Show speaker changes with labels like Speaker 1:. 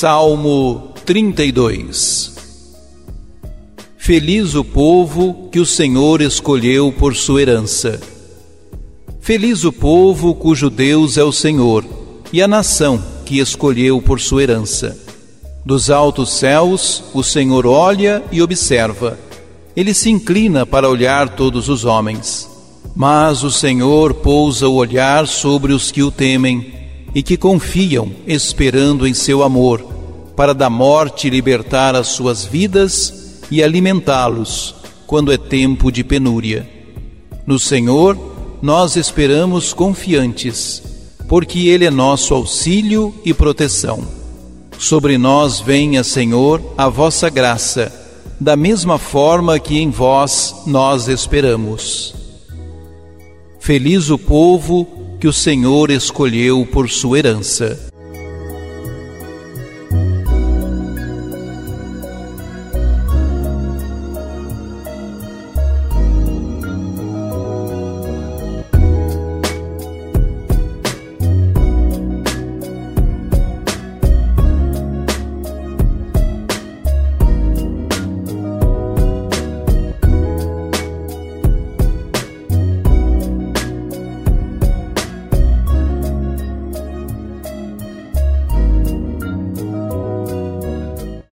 Speaker 1: Salmo 32 Feliz o povo que o Senhor escolheu por sua herança. Feliz o povo cujo Deus é o Senhor, e a nação que escolheu por sua herança. Dos altos céus, o Senhor olha e observa. Ele se inclina para olhar todos os homens. Mas o Senhor pousa o olhar sobre os que o temem e que confiam, esperando em seu amor, para da morte libertar as suas vidas e alimentá-los quando é tempo de penúria. No Senhor, nós esperamos confiantes, porque Ele é nosso auxílio e proteção. Sobre nós venha, Senhor, a vossa graça, da mesma forma que em vós nós esperamos. Feliz o povo que o Senhor escolheu por sua herança.